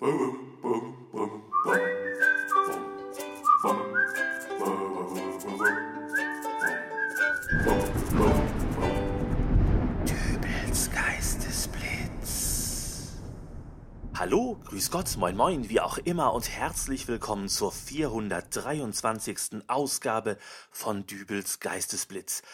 Dübels Geistesblitz. Hallo, grüß Gott, moin moin, wie auch immer und herzlich willkommen zur 423. Ausgabe von Dübels Geistesblitz.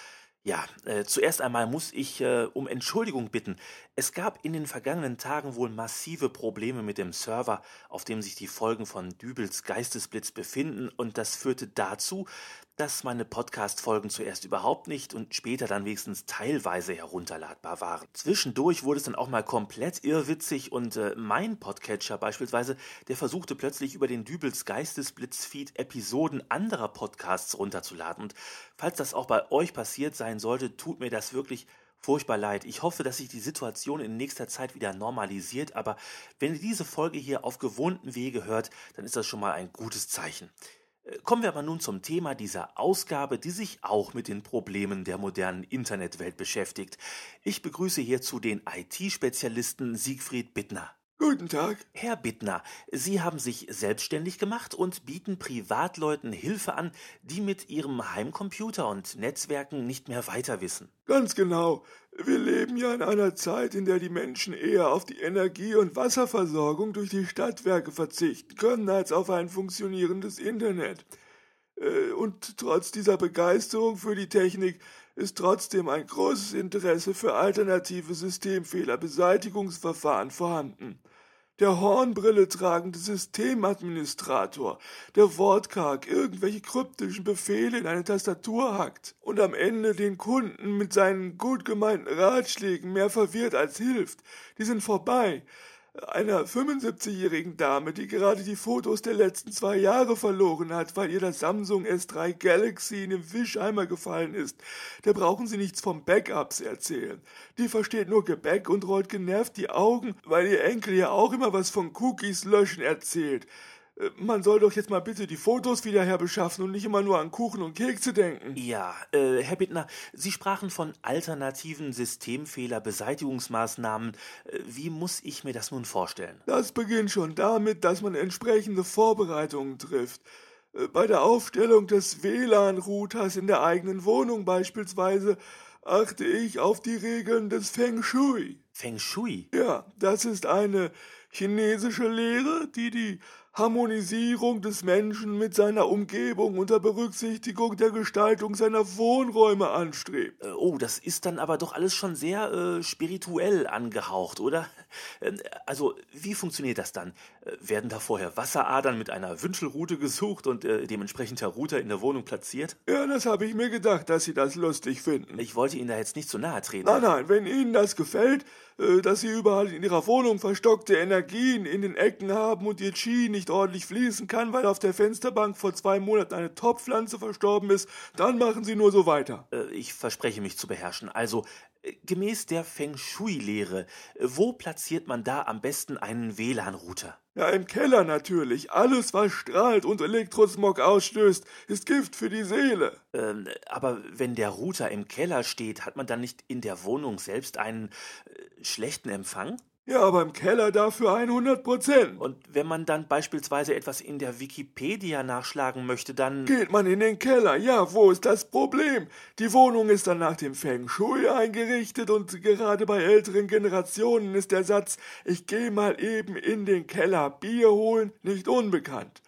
Ja, äh, zuerst einmal muss ich äh, um Entschuldigung bitten. Es gab in den vergangenen Tagen wohl massive Probleme mit dem Server, auf dem sich die Folgen von Dübels Geistesblitz befinden, und das führte dazu, dass meine Podcast-Folgen zuerst überhaupt nicht und später dann wenigstens teilweise herunterladbar waren. Zwischendurch wurde es dann auch mal komplett irrwitzig und äh, mein Podcatcher beispielsweise, der versuchte plötzlich über den Dübels Geistesblitz-Feed Episoden anderer Podcasts runterzuladen. Und falls das auch bei euch passiert sein sollte, tut mir das wirklich furchtbar leid. Ich hoffe, dass sich die Situation in nächster Zeit wieder normalisiert, aber wenn ihr diese Folge hier auf gewohnten Wege hört, dann ist das schon mal ein gutes Zeichen. Kommen wir aber nun zum Thema dieser Ausgabe, die sich auch mit den Problemen der modernen Internetwelt beschäftigt. Ich begrüße hierzu den IT-Spezialisten Siegfried Bittner. Guten Tag. Herr Bittner, Sie haben sich selbstständig gemacht und bieten Privatleuten Hilfe an, die mit ihrem Heimcomputer und Netzwerken nicht mehr weiter wissen. Ganz genau. Wir leben ja in einer Zeit, in der die Menschen eher auf die Energie- und Wasserversorgung durch die Stadtwerke verzichten können, als auf ein funktionierendes Internet. Äh, und trotz dieser Begeisterung für die Technik ist trotzdem ein großes Interesse für alternative Systemfehlerbeseitigungsverfahren vorhanden. Der Hornbrille tragende Systemadministrator, der wortkarg irgendwelche kryptischen Befehle in eine Tastatur hackt und am Ende den Kunden mit seinen gut gemeinten Ratschlägen mehr verwirrt als hilft, die sind vorbei einer 75-jährigen Dame, die gerade die Fotos der letzten zwei Jahre verloren hat, weil ihr das Samsung S3 Galaxy in den Wischeimer gefallen ist. Da brauchen Sie nichts vom Backups erzählen. Die versteht nur Gebäck und rollt genervt die Augen, weil ihr Enkel ja auch immer was von Cookies löschen erzählt. Äh, man soll doch jetzt mal bitte die Fotos wieder herbeschaffen und nicht immer nur an Kuchen und Kekse denken. Ja, äh, Herr Bittner, Sie sprachen von alternativen Systemfehlerbeseitigungsmaßnahmen. Äh, wie muss ich mir das nun vorstellen? Das beginnt schon damit, dass man entsprechende Vorbereitungen trifft. Äh, bei der Aufstellung des WLAN-Routers in der eigenen Wohnung beispielsweise achte ich auf die Regeln des Feng Shui. Feng Shui? Ja, das ist eine chinesische Lehre, die die Harmonisierung des Menschen mit seiner Umgebung unter Berücksichtigung der Gestaltung seiner Wohnräume anstrebt. Äh, oh, das ist dann aber doch alles schon sehr äh, spirituell angehaucht, oder? Ähm, also, wie funktioniert das dann? Äh, werden da vorher Wasseradern mit einer Wünschelrute gesucht und äh, dementsprechend der Router in der Wohnung platziert? Ja, das habe ich mir gedacht, dass Sie das lustig finden. Ich wollte Ihnen da jetzt nicht zu nahe treten. Nein, nein, wenn Ihnen das gefällt, dass Sie überall in Ihrer Wohnung verstockte Energien in den Ecken haben und Ihr Qi nicht ordentlich fließen kann, weil auf der Fensterbank vor zwei Monaten eine Topfpflanze verstorben ist, dann machen Sie nur so weiter. Äh, ich verspreche mich zu beherrschen. Also, äh, gemäß der Feng Shui-Lehre, wo platziert man da am besten einen WLAN-Router? Ja, im Keller natürlich. Alles, was strahlt und Elektrosmog ausstößt, ist Gift für die Seele. Ähm, aber wenn der Router im Keller steht, hat man dann nicht in der Wohnung selbst einen äh, schlechten Empfang? Ja, aber im Keller dafür 100 Prozent. Und wenn man dann beispielsweise etwas in der Wikipedia nachschlagen möchte, dann... Geht man in den Keller, ja, wo ist das Problem? Die Wohnung ist dann nach dem Feng Shui eingerichtet und gerade bei älteren Generationen ist der Satz, ich geh mal eben in den Keller Bier holen, nicht unbekannt.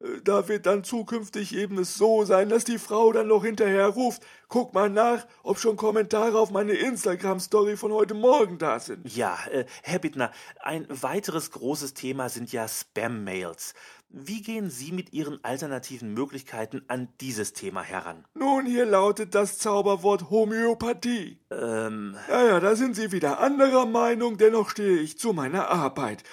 Äh, da wird dann zukünftig eben es so sein, dass die Frau dann noch hinterher ruft, guck mal nach, ob schon Kommentare auf meine Instagram-Story von heute Morgen da sind. Ja, äh, Herr Bittner, ein weiteres großes Thema sind ja Spam-Mails. Wie gehen Sie mit Ihren alternativen Möglichkeiten an dieses Thema heran? Nun, hier lautet das Zauberwort Homöopathie. Ähm. Ja, ja, da sind Sie wieder anderer Meinung, dennoch stehe ich zu meiner Arbeit.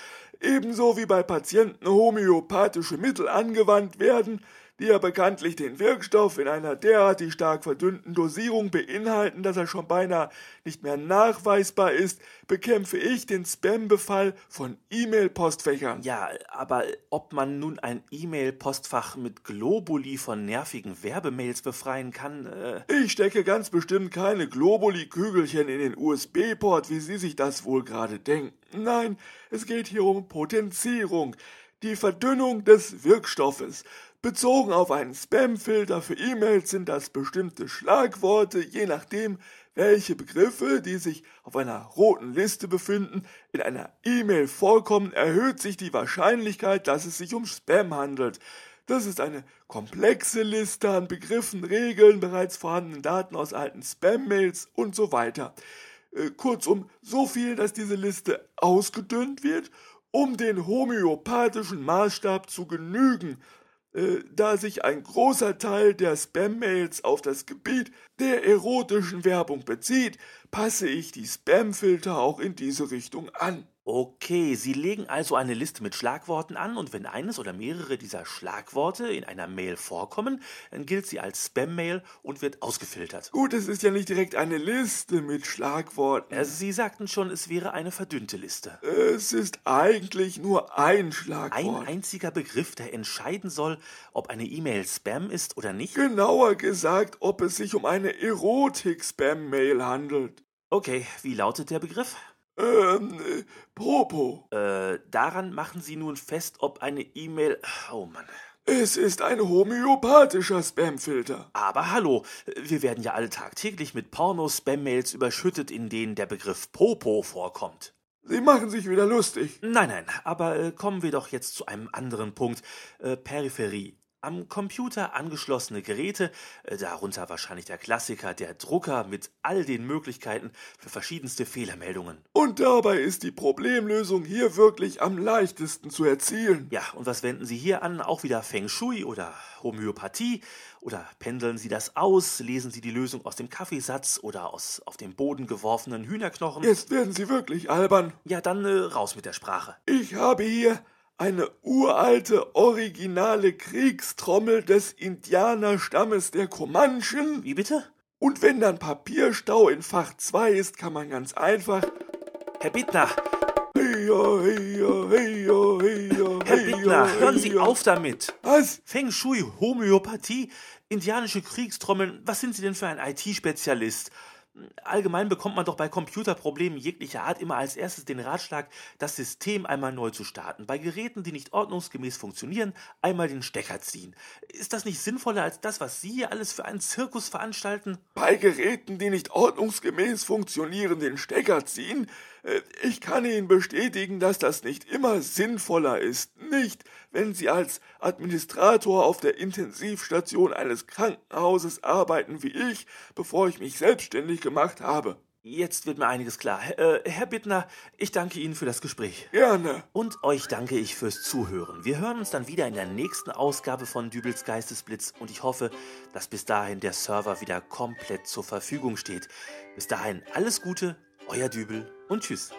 Ebenso wie bei Patienten homöopathische Mittel angewandt werden, die ja bekanntlich den Wirkstoff in einer derartig stark verdünnten Dosierung beinhalten, dass er schon beinahe nicht mehr nachweisbar ist, bekämpfe ich den Spam-Befall von E-Mail-Postfächern. Ja, aber ob man nun ein E-Mail-Postfach mit Globuli von nervigen Werbemails befreien kann, äh Ich stecke ganz bestimmt keine Globuli-Kügelchen in den USB-Port, wie Sie sich das wohl gerade denken. Nein, es geht hier um Potenzierung, die Verdünnung des Wirkstoffes. Bezogen auf einen Spam-Filter für E-Mails sind das bestimmte Schlagworte, je nachdem, welche Begriffe, die sich auf einer roten Liste befinden, in einer E-Mail vorkommen, erhöht sich die Wahrscheinlichkeit, dass es sich um Spam handelt. Das ist eine komplexe Liste an Begriffen, Regeln, bereits vorhandenen Daten aus alten Spam-Mails und so weiter. Äh, kurzum, so viel, dass diese Liste ausgedünnt wird, um den homöopathischen Maßstab zu genügen, äh, da sich ein großer Teil der Spam-Mails auf das Gebiet der erotischen Werbung bezieht, passe ich die Spam-Filter auch in diese Richtung an. Okay, Sie legen also eine Liste mit Schlagworten an und wenn eines oder mehrere dieser Schlagworte in einer Mail vorkommen, dann gilt sie als Spam-Mail und wird ausgefiltert. Gut, es ist ja nicht direkt eine Liste mit Schlagworten. Äh, Sie sagten schon, es wäre eine verdünnte Liste. Es ist eigentlich nur ein Schlagwort. Ein einziger Begriff, der entscheiden soll, ob eine E-Mail Spam ist oder nicht? Genauer gesagt, ob es sich um eine Erotik-Spam-Mail handelt. Okay, wie lautet der Begriff? Ähm, äh, Popo. Äh, daran machen Sie nun fest, ob eine E-Mail. Oh Mann. Es ist ein homöopathischer Spamfilter. Aber hallo, wir werden ja alle tagtäglich mit Porno-Spam-Mails überschüttet, in denen der Begriff Popo vorkommt. Sie machen sich wieder lustig. Nein, nein, aber äh, kommen wir doch jetzt zu einem anderen Punkt. Äh, Peripherie am Computer angeschlossene Geräte, äh, darunter wahrscheinlich der Klassiker, der Drucker mit all den Möglichkeiten für verschiedenste Fehlermeldungen. Und dabei ist die Problemlösung hier wirklich am leichtesten zu erzielen. Ja, und was wenden Sie hier an? Auch wieder Feng Shui oder Homöopathie? Oder pendeln Sie das aus? Lesen Sie die Lösung aus dem Kaffeesatz oder aus auf den Boden geworfenen Hühnerknochen? Jetzt werden Sie wirklich albern. Ja, dann äh, raus mit der Sprache. Ich habe hier eine uralte, originale Kriegstrommel des Indianerstammes der Comanchen. Wie bitte? Und wenn dann Papierstau in Fach 2 ist, kann man ganz einfach. Herr Bittner! Heya, heya, heya, heya, Herr Bittner, hören Sie auf damit! Was? Feng Shui, Homöopathie, indianische Kriegstrommeln, was sind Sie denn für ein IT-Spezialist? Allgemein bekommt man doch bei Computerproblemen jeglicher Art immer als erstes den Ratschlag, das System einmal neu zu starten. Bei Geräten, die nicht ordnungsgemäß funktionieren, einmal den Stecker ziehen. Ist das nicht sinnvoller als das, was Sie hier alles für einen Zirkus veranstalten? Bei Geräten, die nicht ordnungsgemäß funktionieren, den Stecker ziehen? Äh, ich kann Ihnen bestätigen, dass das nicht immer sinnvoller ist. Nicht, wenn Sie als Administrator auf der Intensivstation eines Krankenhauses arbeiten wie ich, bevor ich mich selbstständig gemacht habe. Jetzt wird mir einiges klar. Äh, Herr Bittner, ich danke Ihnen für das Gespräch. Gerne. Und euch danke ich fürs Zuhören. Wir hören uns dann wieder in der nächsten Ausgabe von Dübels Geistesblitz und ich hoffe, dass bis dahin der Server wieder komplett zur Verfügung steht. Bis dahin alles Gute, euer Dübel und tschüss.